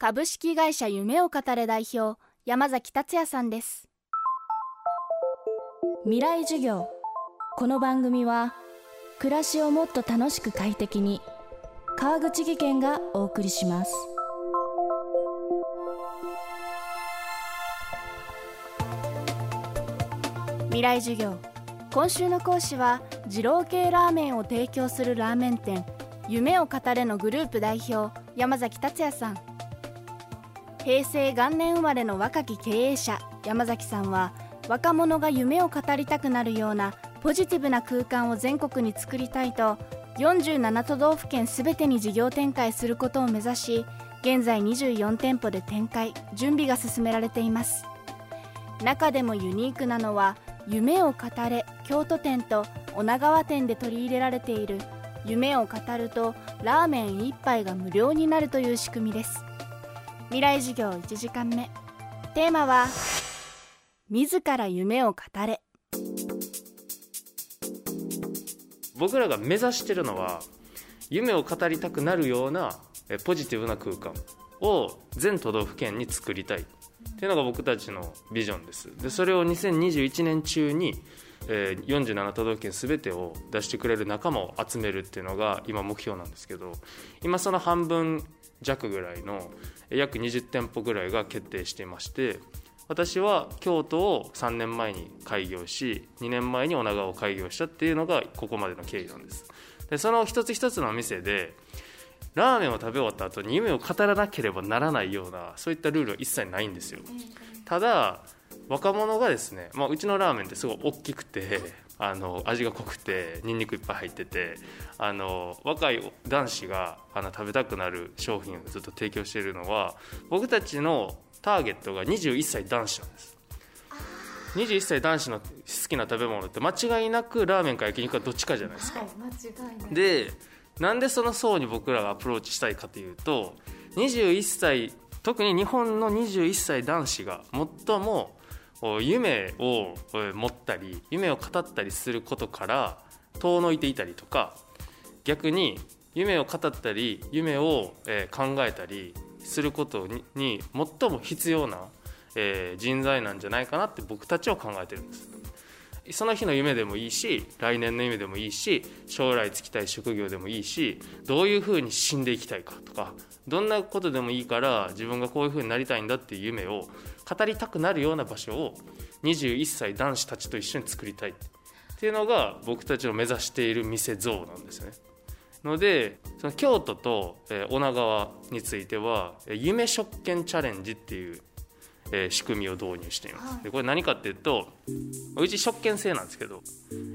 株式会社夢を語れ代表山崎達也さんです。未来授業。この番組は暮らしをもっと楽しく快適に川口義賢がお送りします。未来授業。今週の講師は二郎系ラーメンを提供するラーメン店夢を語れのグループ代表山崎達也さん。平成元年生まれの若き経営者山崎さんは若者が夢を語りたくなるようなポジティブな空間を全国に作りたいと47都道府県すべてに事業展開することを目指し現在24店舗で展開準備が進められています。中でもユニークなのは夢を語れ京都店と女川店で取り入れられている。夢を語るとラーメン1杯が無料になるという仕組みです。未来授業1時間目。テーマは自ら夢を語れ。僕らが目指してるのは夢を語りたくなるようなポジティブな空間を全都道府県に作りたい。っていうのが僕たちのビジョンです。でそれを2021年中に、えー、47都道府県全てを出してくれる仲間を集めるっていうのが今目標なんですけど今その半分弱ぐらいの約20店舗ぐらいが決定していまして私は京都を3年前に開業し2年前に女川を開業したっていうのがここまでの経緯なんです。でその一つ一つの店でラーメンを食べ終わった後に夢を語らなければならないようなそういったルールは一切ないんですよ。ただ若者がですね、まあ、うちのラーメンってすごい大きくてあの味が濃くてニンニクいっぱい入っててあの若い男子があの食べたくなる商品をずっと提供しているのは僕たちのターゲットが21歳男子なんです。21歳男子の好きな食べ物って間違いなくラーメンか焼肉かどっちかじゃないですか、はい、間違いない。でなんでその層に僕らがアプローチしたいかというと21歳特に日本の21歳男子が最も夢を持ったり夢を語ったりすることから遠のいていたりとか逆に夢を語ったり夢を考えたりすることに最も必要な人材なんじゃないかなって僕たちは考えてるんです。その日の夢でもいいし来年の夢でもいいし将来就きたい職業でもいいしどういうふうに死んでいきたいかとかどんなことでもいいから自分がこういうふうになりたいんだっていう夢を語りたくなるような場所を21歳男子たちと一緒に作りたいっていうのが僕たちの目指している店像なんですね。のでその京都と、え女川については夢食券チャレンジっていうえー、仕組みを導入しています、でこれ何かっていうとうち食券制なんですけど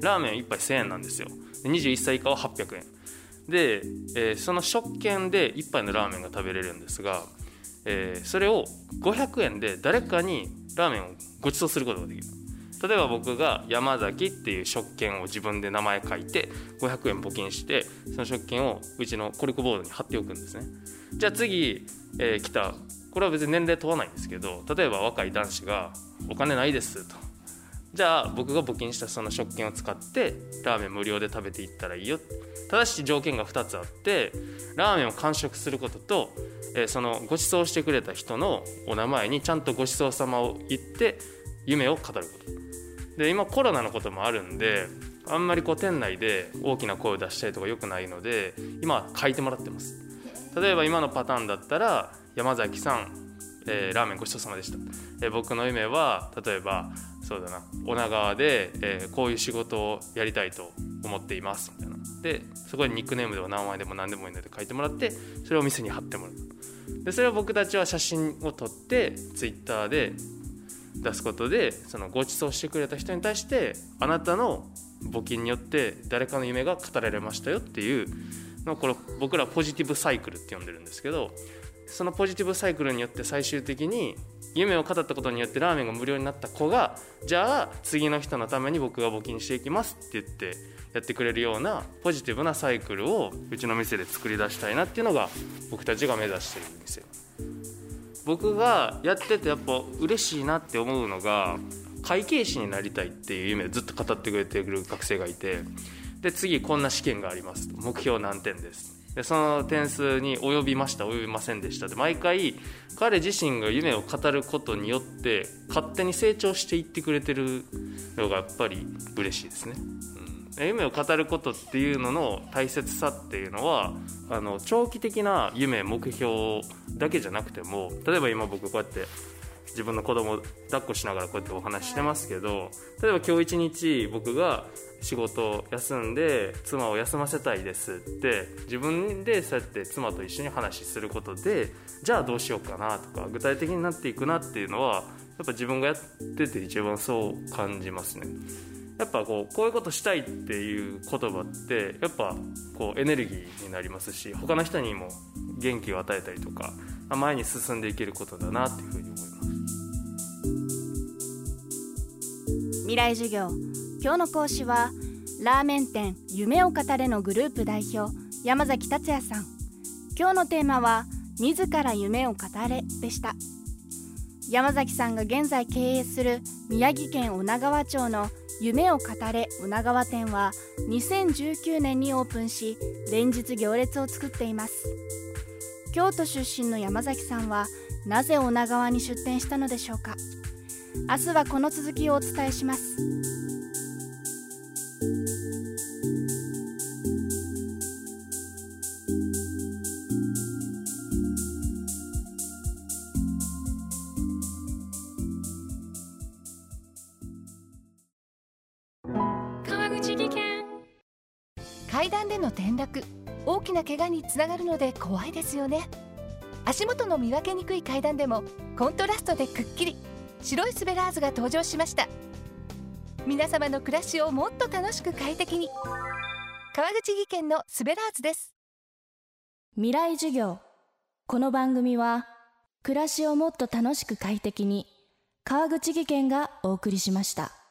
ラーメン1杯1000円なんですよ。で21歳以下は800円。で、えー、その食券で1杯のラーメンが食べれるんですが、えー、それを500円で誰かにラーメンをご馳走することができる。例えば僕が山崎っていう食券を自分で名前書いて500円募金してその食券をうちのコルクボードに貼っておくんですね。じゃあ次、えー、来たこれは別に年齢問わないんですけど例えば若い男子が「お金ないです」と。じゃあ僕が募金したその食券を使ってラーメン無料で食べていったらいいよ。ただし条件が2つあってラーメンを完食することと、えー、そのご馳走してくれた人のお名前にちゃんとごちそうさまを言って夢を語ること。で今コロナのこともあるんであんまりこう店内で大きな声を出したりとかよくないので今書いてもらってます。例えば今のパターンだったら山崎さん、えー、ラーメンごちそうさまでした、えー、僕の夢は例えばそうだな女川で、えー、こういう仕事をやりたいと思っていますみたいな。でそこにニックネームでも名前でも何でもいいので書いてもらってそれをお店に貼ってもらう。でそれを僕たちは写真を撮ってツイッターで出すことでそのご馳走してくれた人に対してあなたの募金によって誰かの夢が語られましたよっていうのこれ僕らポジティブサイクルって呼んでるんですけどそのポジティブサイクルによって最終的に夢を語ったことによってラーメンが無料になった子がじゃあ次の人のために僕が募金していきますって言ってやってくれるようなポジティブなサイクルをうちの店で作り出したいなっていうのが僕たちが目指してる店。僕がやっててやっぱ嬉しいなって思うのが会計士になりたいっていう夢をずっと語ってくれてる学生がいてで次こんな試験があります目標何点ですでその点数に及びました及びませんでした。で毎回彼自身が夢を語ることによって勝手に成長していってくれてるのがやっぱり嬉しいですね、うん、夢を語ることっていうのの大切さっていうのはあの長期的な夢目標だけじゃなくても例えば今僕こうやって自分の子供抱っこしながらこうやってお話してますけど例えば今日一日僕が仕事を休んで妻を休ませたいですって自分でそうやって妻と一緒に話することでじゃあどうしようかなとか具体的になっていくなっていうのはやっぱ自分がやってて一番そう感じますね。やっぱこうこういうことしたいっていう言葉ってやっぱこうエネルギーになりますし他の人にも元気を与えたりとか前に進んでいけることだなっていうふうに思います未来授業。今日の講師はラーメン店夢を語れのグループ代表山崎達也さん。今日のテーマは自ら夢を語れでした。山崎さんが現在経営する宮城県女川町の夢を語れ女川店は2019年にオープンし連日行列を作っています。京都出身の山崎さんはなぜ女川に出店したのでしょうか？明日はこの続きをお伝えします。川口技研。階段での転落。大きな怪我につながるので怖いですよね。足元の見分けにくい階段でもコントラストでくっきり白いスベラーズが登場しました。皆様の暮らしをもっと楽しく快適に。川口技研のスベラーズです。未来授業。この番組は暮らしをもっと楽しく快適に川口技研がお送りしました。